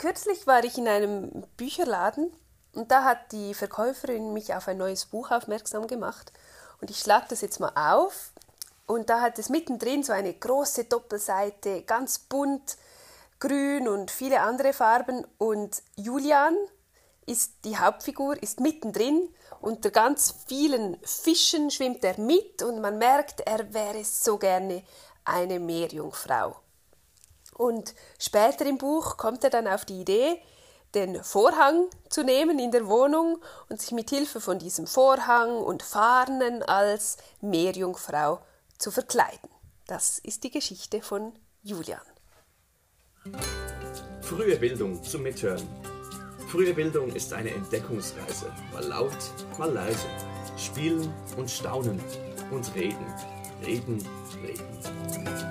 Kürzlich war ich in einem Bücherladen und da hat die Verkäuferin mich auf ein neues Buch aufmerksam gemacht. Und ich schlage das jetzt mal auf. Und da hat es mittendrin so eine große Doppelseite, ganz bunt, grün und viele andere Farben. Und Julian ist die Hauptfigur, ist mittendrin. Unter ganz vielen Fischen schwimmt er mit und man merkt, er wäre so gerne eine Meerjungfrau. Und später im Buch kommt er dann auf die Idee, den Vorhang zu nehmen in der Wohnung und sich mit Hilfe von diesem Vorhang und Fahnen als Meerjungfrau zu verkleiden. Das ist die Geschichte von Julian. Frühe Bildung zum Mithören. Frühe Bildung ist eine Entdeckungsreise, mal laut, mal leise. Spielen und staunen und reden, reden, reden.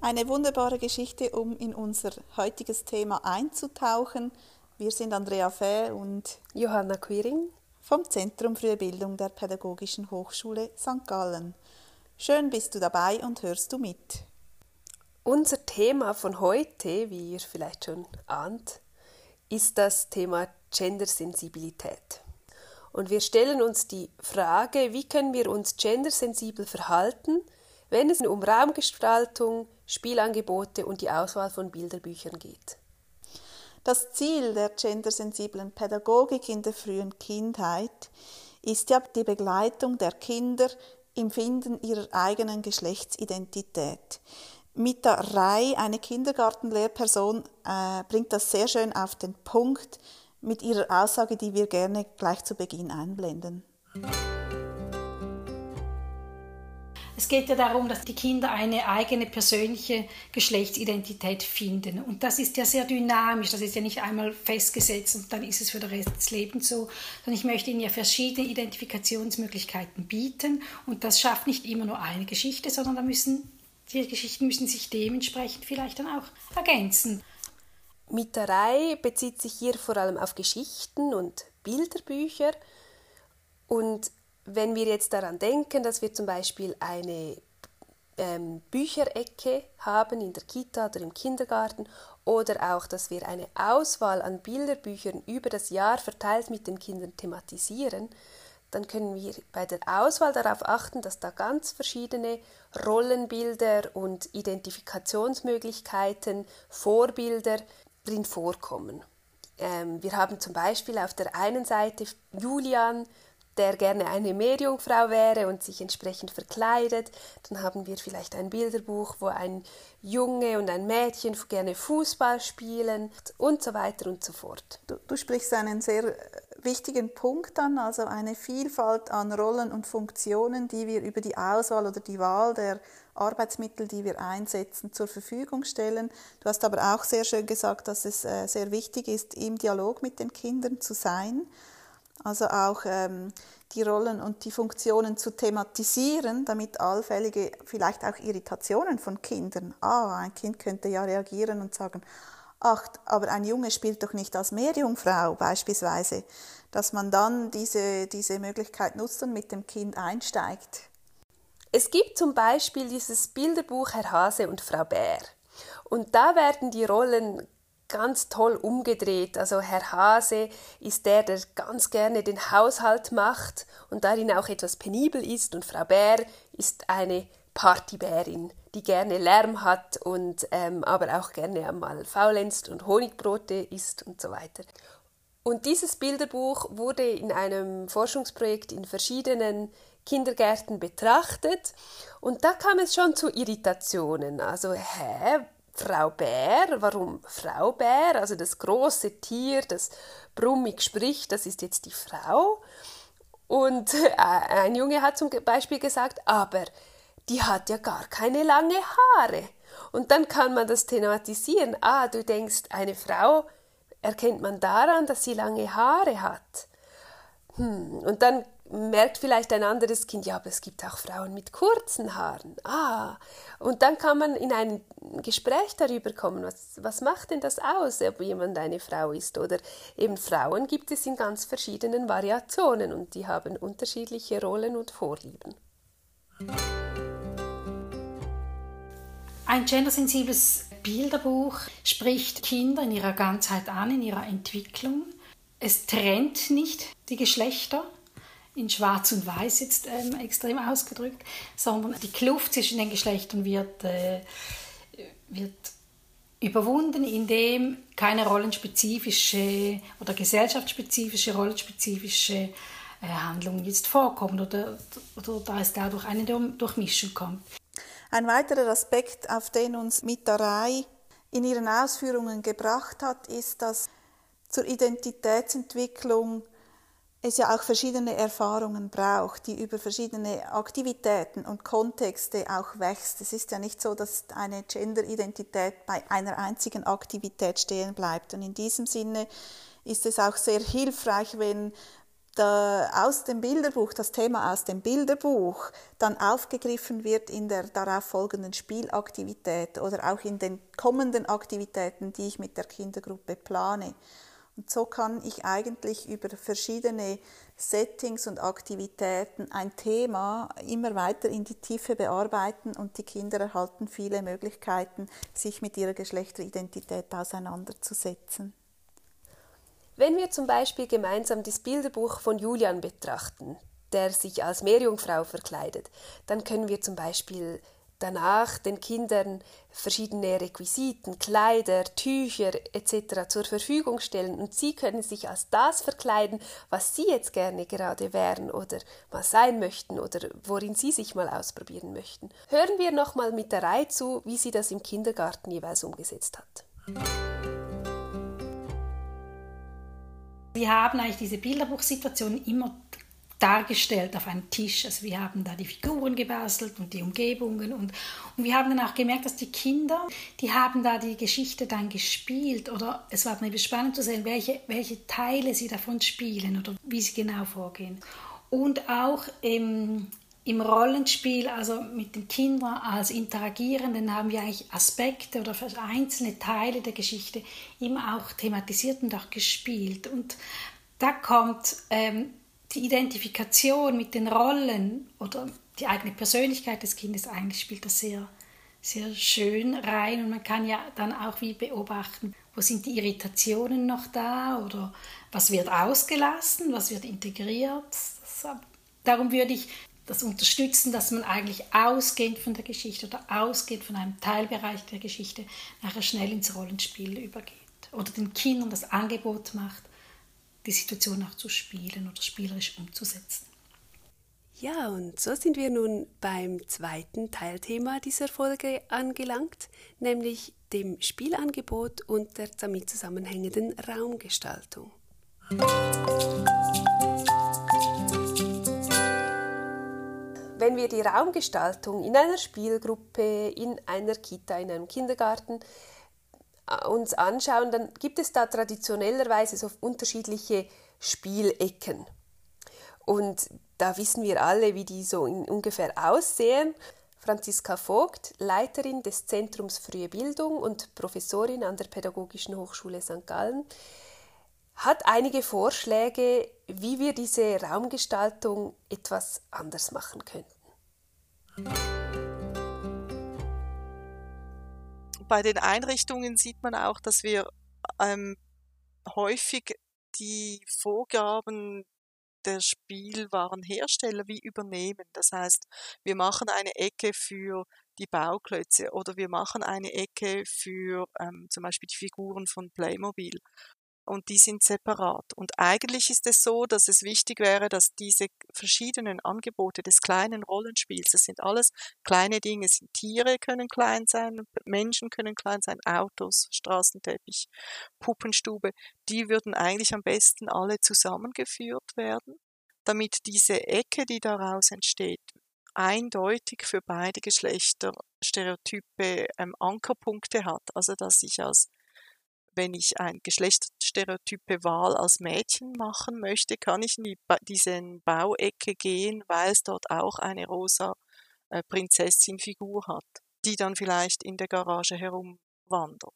Eine wunderbare Geschichte, um in unser heutiges Thema einzutauchen. Wir sind Andrea Fäh und Johanna Quiring vom Zentrum Frühe Bildung der Pädagogischen Hochschule St. Gallen. Schön bist du dabei und hörst du mit. Unser Thema von heute, wie ihr vielleicht schon ahnt, ist das Thema Gendersensibilität. Und wir stellen uns die Frage, wie können wir uns gendersensibel verhalten, wenn es um Raumgestaltung, Spielangebote und die Auswahl von Bilderbüchern geht. Das Ziel der gendersensiblen Pädagogik in der frühen Kindheit ist ja die Begleitung der Kinder im Finden ihrer eigenen Geschlechtsidentität. Mita Rai, eine Kindergartenlehrperson, äh, bringt das sehr schön auf den Punkt mit ihrer Aussage, die wir gerne gleich zu Beginn einblenden. Es geht ja darum, dass die Kinder eine eigene persönliche Geschlechtsidentität finden. Und das ist ja sehr dynamisch. Das ist ja nicht einmal festgesetzt und dann ist es für den Rest des Lebens so. Sondern ich möchte ihnen ja verschiedene Identifikationsmöglichkeiten bieten. Und das schafft nicht immer nur eine Geschichte, sondern da müssen, die Geschichten müssen sich dementsprechend vielleicht dann auch ergänzen. Mieterei bezieht sich hier vor allem auf Geschichten und Bilderbücher. Und wenn wir jetzt daran denken, dass wir zum Beispiel eine ähm, Bücherecke haben in der Kita oder im Kindergarten oder auch, dass wir eine Auswahl an Bilderbüchern über das Jahr verteilt mit den Kindern thematisieren, dann können wir bei der Auswahl darauf achten, dass da ganz verschiedene Rollenbilder und Identifikationsmöglichkeiten, Vorbilder drin vorkommen. Ähm, wir haben zum Beispiel auf der einen Seite Julian, der gerne eine Meerjungfrau wäre und sich entsprechend verkleidet. Dann haben wir vielleicht ein Bilderbuch, wo ein Junge und ein Mädchen gerne Fußball spielen und so weiter und so fort. Du, du sprichst einen sehr äh, wichtigen Punkt an, also eine Vielfalt an Rollen und Funktionen, die wir über die Auswahl oder die Wahl der Arbeitsmittel, die wir einsetzen, zur Verfügung stellen. Du hast aber auch sehr schön gesagt, dass es äh, sehr wichtig ist, im Dialog mit den Kindern zu sein also auch ähm, die Rollen und die Funktionen zu thematisieren, damit allfällige vielleicht auch Irritationen von Kindern, ah, ein Kind könnte ja reagieren und sagen, ach, aber ein Junge spielt doch nicht als Meerjungfrau beispielsweise, dass man dann diese, diese Möglichkeit nutzt und mit dem Kind einsteigt. Es gibt zum Beispiel dieses Bilderbuch Herr Hase und Frau Bär. Und da werden die Rollen ganz toll umgedreht. Also Herr Hase ist der, der ganz gerne den Haushalt macht und darin auch etwas penibel ist und Frau Bär ist eine Partybärin, die gerne Lärm hat und ähm, aber auch gerne einmal faulenzt und Honigbrote isst und so weiter. Und dieses Bilderbuch wurde in einem Forschungsprojekt in verschiedenen Kindergärten betrachtet und da kam es schon zu Irritationen. Also, hä, Frau Bär. Warum Frau Bär? Also das große Tier, das brummig spricht, das ist jetzt die Frau. Und äh, ein Junge hat zum Beispiel gesagt, aber die hat ja gar keine lange Haare. Und dann kann man das thematisieren. Ah, du denkst, eine Frau erkennt man daran, dass sie lange Haare hat. Hm. Und dann merkt vielleicht ein anderes Kind, ja, aber es gibt auch Frauen mit kurzen Haaren. Ah, und dann kann man in ein Gespräch darüber kommen, was, was macht denn das aus, ob jemand eine Frau ist. Oder eben Frauen gibt es in ganz verschiedenen Variationen und die haben unterschiedliche Rollen und Vorlieben. Ein gendersensibles Bilderbuch spricht Kinder in ihrer Ganzheit an, in ihrer Entwicklung. Es trennt nicht die Geschlechter, in Schwarz und Weiß jetzt ähm, extrem ausgedrückt, sondern die Kluft zwischen den Geschlechtern wird, äh, wird überwunden, indem keine rollenspezifische oder gesellschaftsspezifische, rollenspezifische äh, Handlungen jetzt vorkommen oder, oder da es dadurch eine Durchmischung kommt. Ein weiterer Aspekt, auf den uns Mitterei in ihren Ausführungen gebracht hat, ist, dass zur Identitätsentwicklung es ja auch verschiedene Erfahrungen braucht, die über verschiedene Aktivitäten und Kontexte auch wächst. Es ist ja nicht so, dass eine Gender-Identität bei einer einzigen Aktivität stehen bleibt. Und in diesem Sinne ist es auch sehr hilfreich, wenn aus dem Bilderbuch, das Thema aus dem Bilderbuch dann aufgegriffen wird in der darauf folgenden Spielaktivität oder auch in den kommenden Aktivitäten, die ich mit der Kindergruppe plane. Und so kann ich eigentlich über verschiedene Settings und Aktivitäten ein Thema immer weiter in die Tiefe bearbeiten und die Kinder erhalten viele Möglichkeiten, sich mit ihrer Geschlechteridentität auseinanderzusetzen. Wenn wir zum Beispiel gemeinsam das Bilderbuch von Julian betrachten, der sich als Meerjungfrau verkleidet, dann können wir zum Beispiel danach den Kindern verschiedene Requisiten, Kleider, Tücher etc. zur Verfügung stellen und sie können sich als das verkleiden, was sie jetzt gerne gerade wären oder mal sein möchten oder worin sie sich mal ausprobieren möchten. Hören wir nochmal mit der Reihe zu, wie sie das im Kindergarten jeweils umgesetzt hat. Wir haben eigentlich diese Bilderbuchsituation immer dargestellt auf einem Tisch. Also wir haben da die Figuren gebastelt und die Umgebungen und, und wir haben dann auch gemerkt, dass die Kinder, die haben da die Geschichte dann gespielt oder es war dann spannend zu sehen, welche, welche Teile sie davon spielen oder wie sie genau vorgehen. Und auch im, im Rollenspiel, also mit den Kindern als Interagierenden, haben wir eigentlich Aspekte oder einzelne Teile der Geschichte immer auch thematisiert und auch gespielt. Und da kommt ähm, die Identifikation mit den Rollen oder die eigene Persönlichkeit des Kindes eigentlich spielt das sehr, sehr schön rein und man kann ja dann auch wie beobachten, wo sind die Irritationen noch da oder was wird ausgelassen, was wird integriert. Das, darum würde ich das unterstützen, dass man eigentlich ausgehend von der Geschichte oder ausgehend von einem Teilbereich der Geschichte nachher schnell ins Rollenspiel übergeht oder den Kindern das Angebot macht, die Situation auch zu spielen oder spielerisch umzusetzen. Ja, und so sind wir nun beim zweiten Teilthema dieser Folge angelangt, nämlich dem Spielangebot und der damit zusammenhängenden Raumgestaltung. Wenn wir die Raumgestaltung in einer Spielgruppe, in einer Kita, in einem Kindergarten uns anschauen, dann gibt es da traditionellerweise so unterschiedliche Spielecken. Und da wissen wir alle, wie die so ungefähr aussehen. Franziska Vogt, Leiterin des Zentrums Frühe Bildung und Professorin an der Pädagogischen Hochschule St. Gallen, hat einige Vorschläge, wie wir diese Raumgestaltung etwas anders machen könnten. Bei den Einrichtungen sieht man auch, dass wir ähm, häufig die Vorgaben der Spielwarenhersteller wie übernehmen. Das heißt, wir machen eine Ecke für die Bauklötze oder wir machen eine Ecke für ähm, zum Beispiel die Figuren von Playmobil und die sind separat. Und eigentlich ist es so, dass es wichtig wäre, dass diese verschiedenen Angebote des kleinen Rollenspiels, das sind alles kleine Dinge, sind Tiere können klein sein, Menschen können klein sein, Autos, Straßenteppich, Puppenstube, die würden eigentlich am besten alle zusammengeführt werden, damit diese Ecke, die daraus entsteht, eindeutig für beide Geschlechter Stereotype ähm, Ankerpunkte hat. Also dass ich als wenn ich ein Geschlechtsstereotype Wahl als Mädchen machen möchte, kann ich in die, diesen Bauecke gehen, weil es dort auch eine rosa äh, Prinzessin-Figur hat, die dann vielleicht in der Garage herumwandert.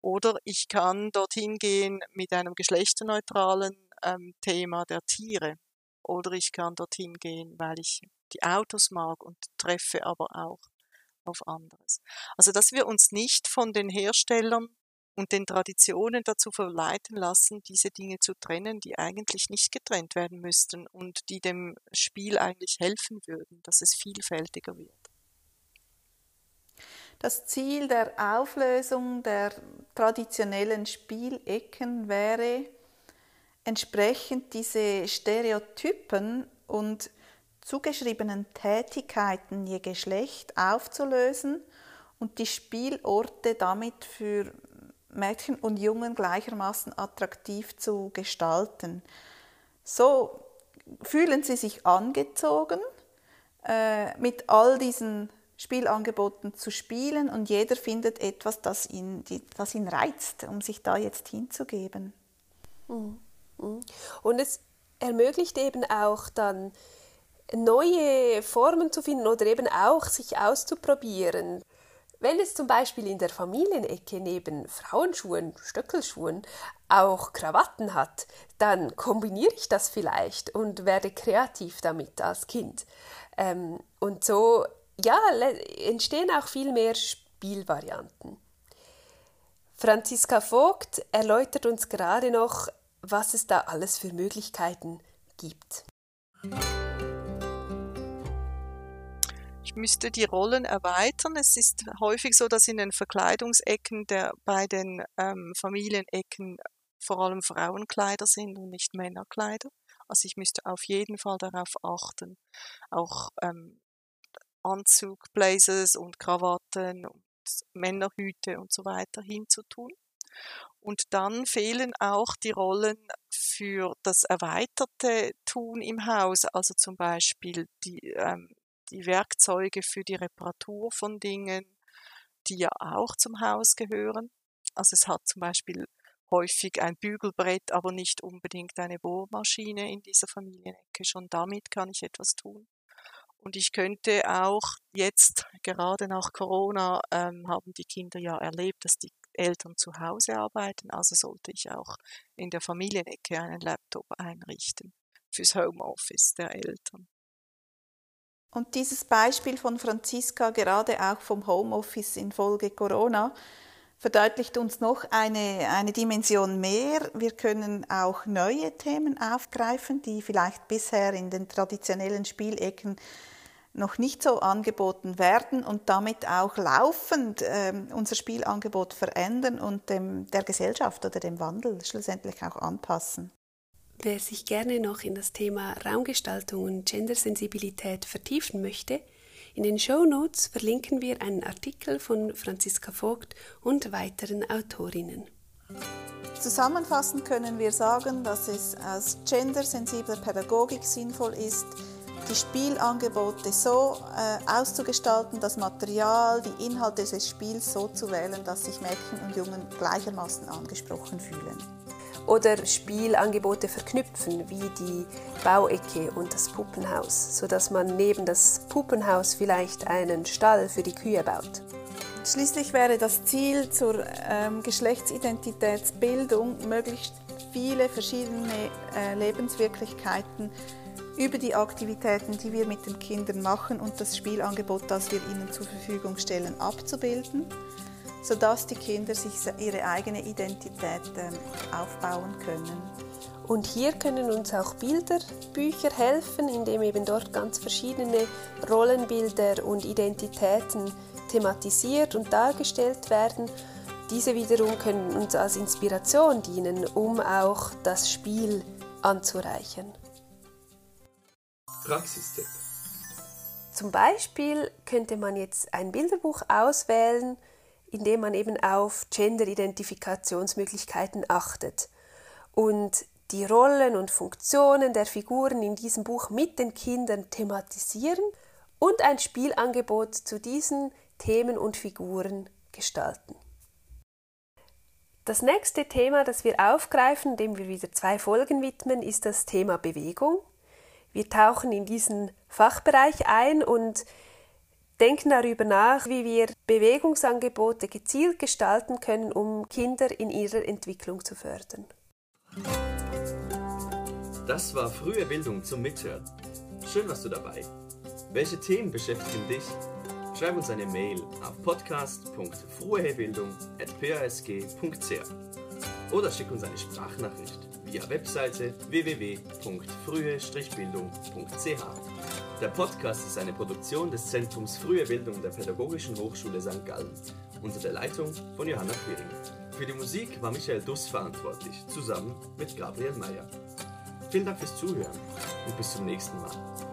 Oder ich kann dorthin gehen mit einem geschlechterneutralen ähm, Thema der Tiere. Oder ich kann dorthin gehen, weil ich die Autos mag und treffe aber auch auf anderes. Also dass wir uns nicht von den Herstellern und den Traditionen dazu verleiten lassen, diese Dinge zu trennen, die eigentlich nicht getrennt werden müssten und die dem Spiel eigentlich helfen würden, dass es vielfältiger wird. Das Ziel der Auflösung der traditionellen Spielecken wäre, entsprechend diese Stereotypen und zugeschriebenen Tätigkeiten je Geschlecht aufzulösen und die Spielorte damit für Mädchen und Jungen gleichermaßen attraktiv zu gestalten. So fühlen sie sich angezogen, äh, mit all diesen Spielangeboten zu spielen und jeder findet etwas, das ihn, das ihn reizt, um sich da jetzt hinzugeben. Mhm. Mhm. Und es ermöglicht eben auch dann neue Formen zu finden oder eben auch sich auszuprobieren. Wenn es zum Beispiel in der Familienecke neben Frauenschuhen, Stöckelschuhen auch Krawatten hat, dann kombiniere ich das vielleicht und werde kreativ damit als Kind. Ähm, und so ja, entstehen auch viel mehr Spielvarianten. Franziska Vogt erläutert uns gerade noch, was es da alles für Möglichkeiten gibt. Müsste die Rollen erweitern. Es ist häufig so, dass in den Verkleidungsecken der, bei den ähm, Familienecken vor allem Frauenkleider sind und nicht Männerkleider. Also ich müsste auf jeden Fall darauf achten, auch ähm, Anzug, Blazers und Krawatten und Männerhüte und so weiter hinzutun. Und dann fehlen auch die Rollen für das erweiterte Tun im Haus, also zum Beispiel die ähm, die Werkzeuge für die Reparatur von Dingen, die ja auch zum Haus gehören. Also es hat zum Beispiel häufig ein Bügelbrett, aber nicht unbedingt eine Bohrmaschine in dieser Familienecke. Schon damit kann ich etwas tun. Und ich könnte auch jetzt, gerade nach Corona, ähm, haben die Kinder ja erlebt, dass die Eltern zu Hause arbeiten. Also sollte ich auch in der Familienecke einen Laptop einrichten fürs Homeoffice der Eltern. Und dieses Beispiel von Franziska, gerade auch vom Homeoffice infolge Corona, verdeutlicht uns noch eine, eine Dimension mehr. Wir können auch neue Themen aufgreifen, die vielleicht bisher in den traditionellen Spielecken noch nicht so angeboten werden und damit auch laufend äh, unser Spielangebot verändern und dem, der Gesellschaft oder dem Wandel schlussendlich auch anpassen. Wer sich gerne noch in das Thema Raumgestaltung und Gendersensibilität vertiefen möchte, in den Show Notes verlinken wir einen Artikel von Franziska Vogt und weiteren Autorinnen. Zusammenfassend können wir sagen, dass es aus gendersensibler Pädagogik sinnvoll ist, die Spielangebote so äh, auszugestalten, das Material, die Inhalte des Spiels so zu wählen, dass sich Mädchen und Jungen gleichermaßen angesprochen fühlen oder Spielangebote verknüpfen, wie die Bauecke und das Puppenhaus, sodass man neben das Puppenhaus vielleicht einen Stall für die Kühe baut. Schließlich wäre das Ziel zur ähm, Geschlechtsidentitätsbildung, möglichst viele verschiedene äh, Lebenswirklichkeiten über die Aktivitäten, die wir mit den Kindern machen und das Spielangebot, das wir ihnen zur Verfügung stellen, abzubilden sodass die Kinder sich ihre eigene Identität ähm, aufbauen können. Und hier können uns auch Bilderbücher helfen, indem eben dort ganz verschiedene Rollenbilder und Identitäten thematisiert und dargestellt werden. Diese wiederum können uns als Inspiration dienen, um auch das Spiel anzureichern. Praxistipp. Zum Beispiel könnte man jetzt ein Bilderbuch auswählen, indem man eben auf Gender-Identifikationsmöglichkeiten achtet und die Rollen und Funktionen der Figuren in diesem Buch mit den Kindern thematisieren und ein Spielangebot zu diesen Themen und Figuren gestalten. Das nächste Thema, das wir aufgreifen, dem wir wieder zwei Folgen widmen, ist das Thema Bewegung. Wir tauchen in diesen Fachbereich ein und denken darüber nach, wie wir Bewegungsangebote gezielt gestalten können, um Kinder in ihrer Entwicklung zu fördern. Das war frühe Bildung zum Mithören. Schön warst du dabei. Welche Themen beschäftigen dich? Schreib uns eine Mail auf podcast.fruehebildung.pasg.ch oder schick uns eine Sprachnachricht via Webseite www.frühe-bildung.ch. Der Podcast ist eine Produktion des Zentrums Frühe Bildung der Pädagogischen Hochschule St. Gallen unter der Leitung von Johanna Quering. Für die Musik war Michael Duss verantwortlich, zusammen mit Gabriel Meyer. Vielen Dank fürs Zuhören und bis zum nächsten Mal.